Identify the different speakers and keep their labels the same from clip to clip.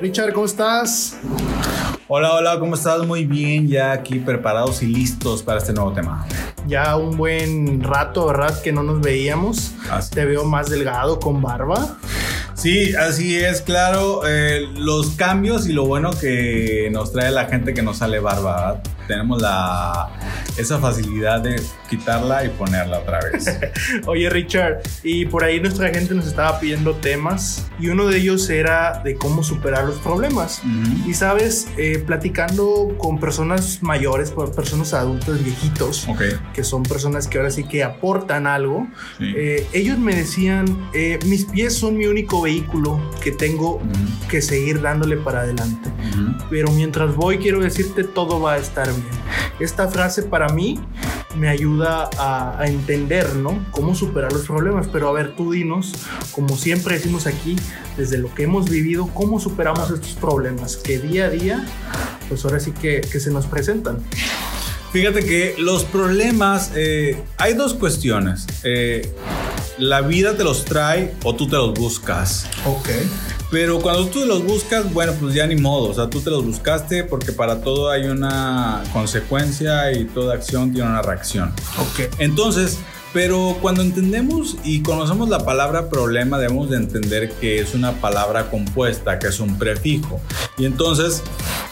Speaker 1: Richard, ¿cómo estás?
Speaker 2: Hola, hola, ¿cómo estás? Muy bien, ya aquí preparados y listos para este nuevo tema.
Speaker 1: Ya un buen rato, ¿verdad? Que no nos veíamos. Te veo más delgado, con barba.
Speaker 2: Sí, así es, claro. Eh, los cambios y lo bueno que nos trae la gente que no sale barba. Tenemos la, esa facilidad de quitarla y ponerla otra vez.
Speaker 1: Oye, Richard, y por ahí nuestra gente nos estaba pidiendo temas y uno de ellos era de cómo superar los problemas. Y sabes, eh, platicando con personas mayores, personas adultos, viejitos, que son personas que ahora sí que aportan algo, eh, ellos me decían, mis pies son mi único vehículo que tengo que seguir dándole para adelante. Pero mientras voy, quiero decirte, todo va a estar Esta frase para mí me ayuda a, entender, ¿no? Cómo superar los problemas. Pero a ver, tú dinos, como siempre decimos aquí, desde lo que hemos vivido, cómo superamos estos problemas que día a día, pues ahora sí que, que se nos presentan.
Speaker 2: Fíjate que los problemas, eh, hay dos cuestiones. Eh, la vida te los trae o tú te los buscas.
Speaker 1: Ok.
Speaker 2: Pero cuando tú te los buscas, bueno, pues ya ni modo. O sea, tú te los buscaste porque para todo hay una consecuencia y toda acción tiene una reacción.
Speaker 1: Ok.
Speaker 2: Entonces, pero cuando entendemos y conocemos la palabra problema, debemos de entender que es una palabra compuesta, que es un prefijo. Y entonces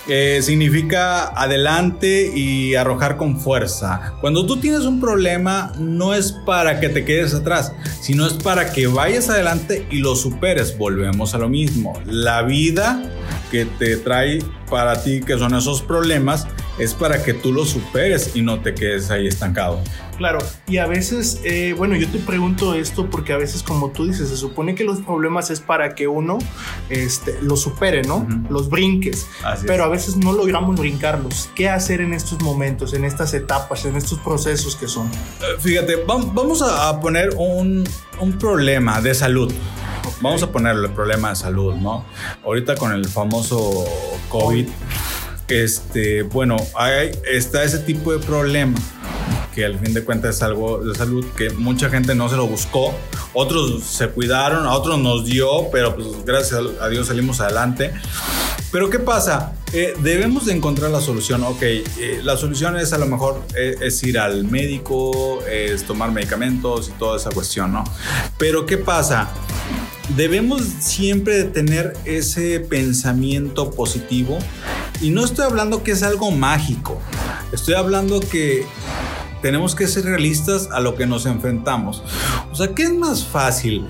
Speaker 2: eh, significa adelante y arrojar con fuerza. Cuando tú tienes un problema, no es para que te quedes atrás, sino es para que vayas adelante y lo superes. Volvemos a lo mismo. La vida que te trae para ti, que son esos problemas, es para que tú los superes y no te quedes ahí estancado.
Speaker 1: Claro, y a veces, eh, bueno, yo te pregunto esto porque a veces, como tú dices, se supone que los problemas es para que uno este, los supere, ¿no? Los brinques. pero a veces no logramos brincarlos. ¿Qué hacer en estos momentos, en estas etapas, en estos procesos que son?
Speaker 2: Eh, fíjate, vamos a poner un, un problema de salud. Vamos a ponerle el problema de salud, ¿no? Ahorita con el famoso COVID, este, bueno, hay, está ese tipo de problema que al fin de cuentas es algo de salud que mucha gente no se lo buscó, otros se cuidaron, a otros nos dio, pero pues gracias a Dios salimos adelante. Pero ¿qué pasa? Eh, debemos de encontrar la solución. Ok, eh, la solución es a lo mejor eh, es ir al médico, es tomar medicamentos y toda esa cuestión, ¿no? Pero ¿qué pasa? Debemos siempre tener ese pensamiento positivo y no estoy hablando que es algo mágico, estoy hablando que tenemos que ser realistas a lo que nos enfrentamos. O sea, ¿qué es más fácil?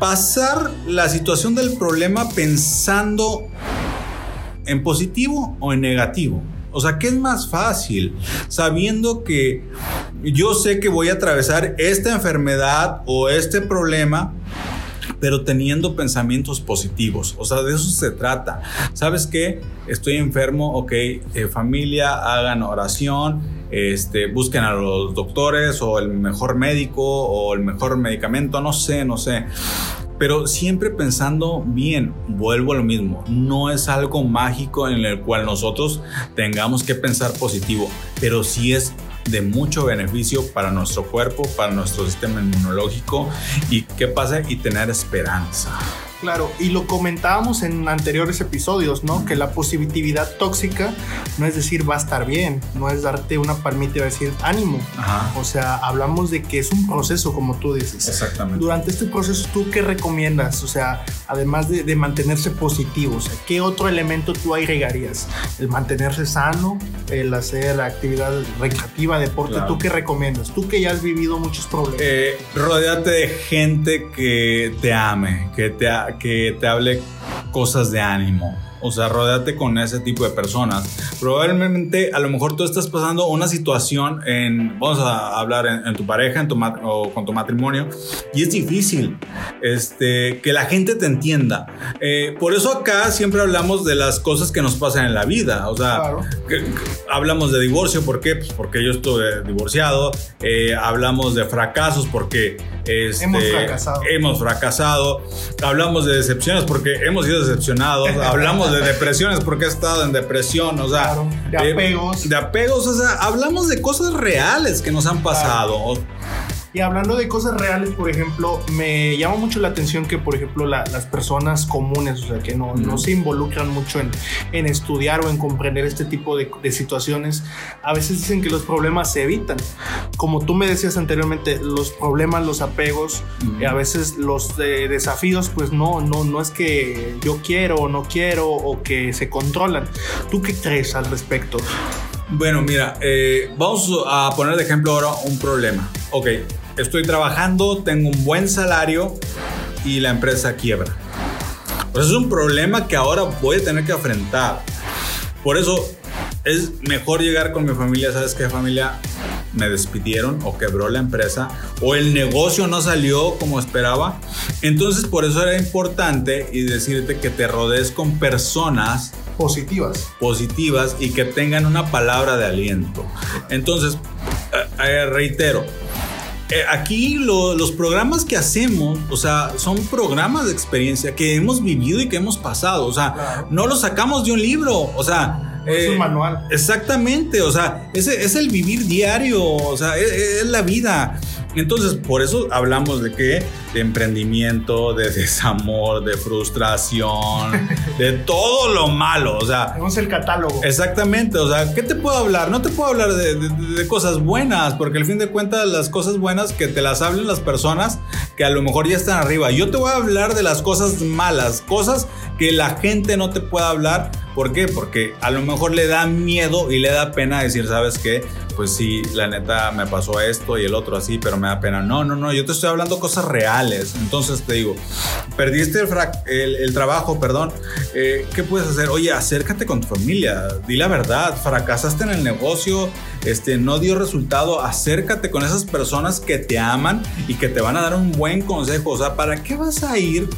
Speaker 2: Pasar la situación del problema pensando en positivo o en negativo. O sea, ¿qué es más fácil? Sabiendo que yo sé que voy a atravesar esta enfermedad o este problema, pero teniendo pensamientos positivos. O sea, de eso se trata. ¿Sabes qué? Estoy enfermo, ok, eh, familia, hagan oración, este, busquen a los doctores o el mejor médico o el mejor medicamento, no sé, no sé. Pero siempre pensando bien, vuelvo a lo mismo, no es algo mágico en el cual nosotros tengamos que pensar positivo, pero sí es de mucho beneficio para nuestro cuerpo, para nuestro sistema inmunológico y qué pasa y tener esperanza.
Speaker 1: Claro, y lo comentábamos en anteriores episodios, ¿no? Que la positividad tóxica no es decir va a estar bien, no es darte una palmita y decir ánimo. O sea, hablamos de que es un proceso, como tú dices.
Speaker 2: Exactamente.
Speaker 1: Durante este proceso, ¿tú qué recomiendas? O sea, además de, mantenerse positivo, o sea, ¿qué otro elemento tú agregarías? El mantenerse sano, el hacer actividad recreativa, deporte, ¿tú qué recomiendas? Tú que ya has vivido muchos problemas.
Speaker 2: Eh, rodeate de gente que te ame, que te, que te hable cosas de ánimo. O sea, rodéate con ese tipo de personas. Probablemente, a lo mejor tú estás pasando una situación en, vamos a hablar en, tu pareja en tu o con tu matrimonio, y es difícil este, que la gente te entienda. Eh, por eso acá siempre hablamos de las cosas que nos pasan en la vida. O sea, hablamos de divorcio, ¿por qué? Pues porque yo estuve divorciado. Eh, hablamos de fracasos porque este,
Speaker 1: hemos fracasado.
Speaker 2: Hemos fracasado. Hablamos de decepciones porque hemos sido decepcionados. hablamos de depresiones porque he estado en depresión, o sea,
Speaker 1: de apegos.
Speaker 2: de apegos, o sea, hablamos de cosas reales que nos han pasado.
Speaker 1: Y hablando de cosas reales, por ejemplo, me llama mucho la atención que, por ejemplo, las personas comunes, o sea, que no, no se involucran mucho en, en, estudiar o en comprender este tipo de, de, situaciones, a veces dicen que los problemas se evitan. Como tú me decías anteriormente, los problemas, los apegos, a veces los desafíos, pues no, no, no es que yo quiero o no quiero o que se controlan. ¿Tú qué crees al respecto?
Speaker 2: Bueno, mira, eh, vamos a poner de ejemplo ahora un problema. Ok, estoy trabajando, tengo un buen salario y la empresa quiebra. Pues es un problema que ahora voy a tener que enfrentar. Por eso es mejor llegar con mi familia, ¿sabes qué familia? Me despidieron o quebró la empresa o el negocio no salió como esperaba. Entonces por eso era importante y decirte que te rodees con personas
Speaker 1: positivas.
Speaker 2: Positivas y que tengan una palabra de aliento. Entonces, eh, eh, reitero, eh, aquí los programas que hacemos, o sea, son programas de experiencia que hemos vivido y que hemos pasado. O sea, no los sacamos de un libro. O sea,
Speaker 1: es un eh, manual.
Speaker 2: Exactamente, o sea, es, es el vivir diario, o sea, es, la vida. Entonces, por eso hablamos de qué? De emprendimiento, de desamor, de frustración, de todo lo malo. O sea,
Speaker 1: tenemos el catálogo.
Speaker 2: Exactamente. O sea, ¿qué te puedo hablar? No te puedo hablar de, de, cosas buenas, porque al fin de cuentas, las cosas buenas que te las hablen las personas que a lo mejor ya están arriba. Yo te voy a hablar de las cosas malas, cosas que la gente no te puede hablar. ¿Por qué? Porque a lo mejor le da miedo y le da pena decir, ¿sabes qué? Pues sí, la neta me pasó esto y el otro así, pero me da pena. No, no, no, yo te estoy hablando cosas reales. Entonces te digo, perdiste el, trabajo, perdón. Eh, ¿Qué puedes hacer? Oye, acércate con tu familia, di la verdad, fracasaste en el negocio, este, no dio resultado, acércate con esas personas que te aman y que te van a dar un buen consejo. O sea, ¿para qué vas a ir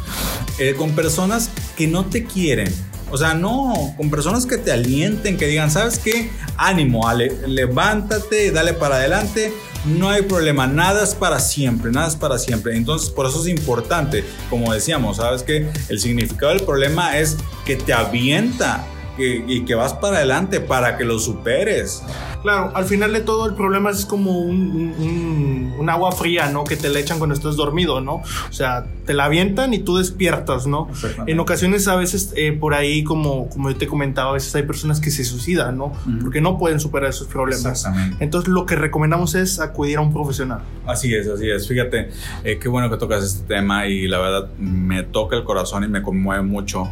Speaker 2: eh, con personas que no te quieren? O sea, no, con personas que te alienten, que digan, ¿sabes qué? Ánimo, Ale, levántate, dale para adelante. No hay problema, nada es para siempre, nada es para siempre. Entonces, por eso es importante, como decíamos, ¿sabes qué? El significado del problema es que te avienta y que vas para adelante para que lo superes.
Speaker 1: Claro, al final de todo el problema es como un, un, agua fría, ¿no? Que te la echan cuando estás dormido, ¿no? O sea, te la avientan y tú despiertas, ¿no? En ocasiones a veces eh, por ahí, como, como yo te comentaba, a veces hay personas que se suicidan, ¿no? Porque no pueden superar esos problemas. Entonces lo que recomendamos es acudir a un profesional.
Speaker 2: Así es, así es. Fíjate, eh, qué bueno que tocas este tema y la verdad me toca el corazón y me conmueve mucho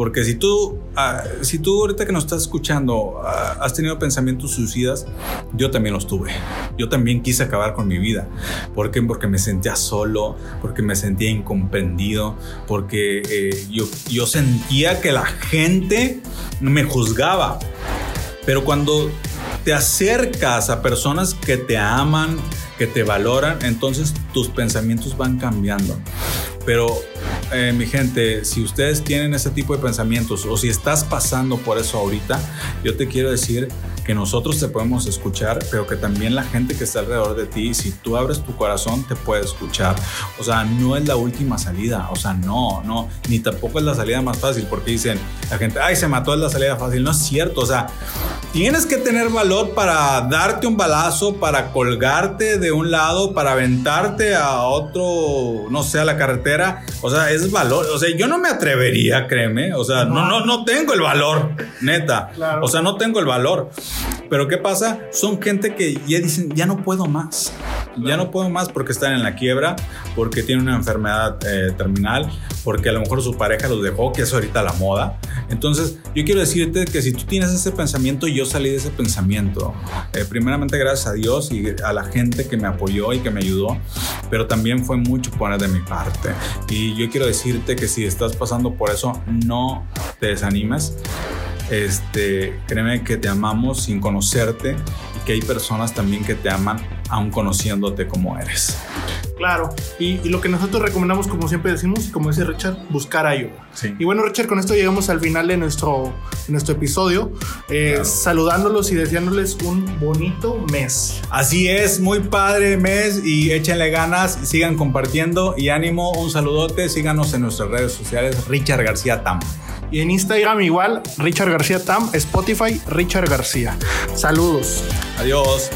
Speaker 2: porque si tú, ah, si tú ahorita que nos estás escuchando ah, has tenido pensamientos suicidas, yo también los tuve. Yo también quise acabar con mi vida. ¿Por qué? Porque me sentía solo, porque me sentía incomprendido, porque eh, yo, yo sentía que la gente me juzgaba. Pero cuando te acercas a personas que te aman, que te valoran, entonces tus pensamientos van cambiando. Pero eh, mi gente, si ustedes tienen ese tipo de pensamientos o si estás pasando por eso ahorita, yo te quiero decir que nosotros te podemos escuchar, pero que también la gente que está alrededor de ti, si tú abres tu corazón, te puede escuchar. O sea, no es la última salida, o sea, no, no, ni tampoco es la salida más fácil, porque dicen la gente, ay, se mató, es la salida fácil. No es cierto, o sea, tienes que tener valor para darte un balazo, para colgarte de un lado, para aventarte a otro, no sé, a la carretera. O sea, es valor. O sea, yo no me atrevería, créeme. O sea, no, no, no tengo el valor, neta. O sea, no tengo el valor. Pero ¿qué pasa? Son gente que ya dicen, ya no puedo más. Ya no puedo más porque están en la quiebra, porque tienen una enfermedad eh, terminal, porque a lo mejor su pareja los dejó, que es ahorita la moda. Entonces, yo quiero decirte que si tú tienes ese pensamiento, yo salí de ese pensamiento. Eh, primeramente, gracias a Dios y a la gente que me apoyó y que me ayudó, pero también fue mucho poner de mi parte. Y yo quiero decirte que si estás pasando por eso, no te desanimes. Este, créeme que te amamos sin conocerte y que hay personas también que te aman aún conociéndote como eres.
Speaker 1: Claro, y, lo que nosotros recomendamos, como siempre decimos, como dice Richard, buscar ayuda. Y bueno, Richard, con esto llegamos al final de nuestro, nuestro episodio, eh, saludándolos y deseándoles un bonito mes.
Speaker 2: Así es, muy padre mes y échenle ganas, sigan compartiendo y ánimo, un saludote, síganos en nuestras redes sociales, Richard García Tam.
Speaker 1: Y en Instagram igual, Richard García Tam, Spotify, Richard García. Saludos.
Speaker 2: Adiós.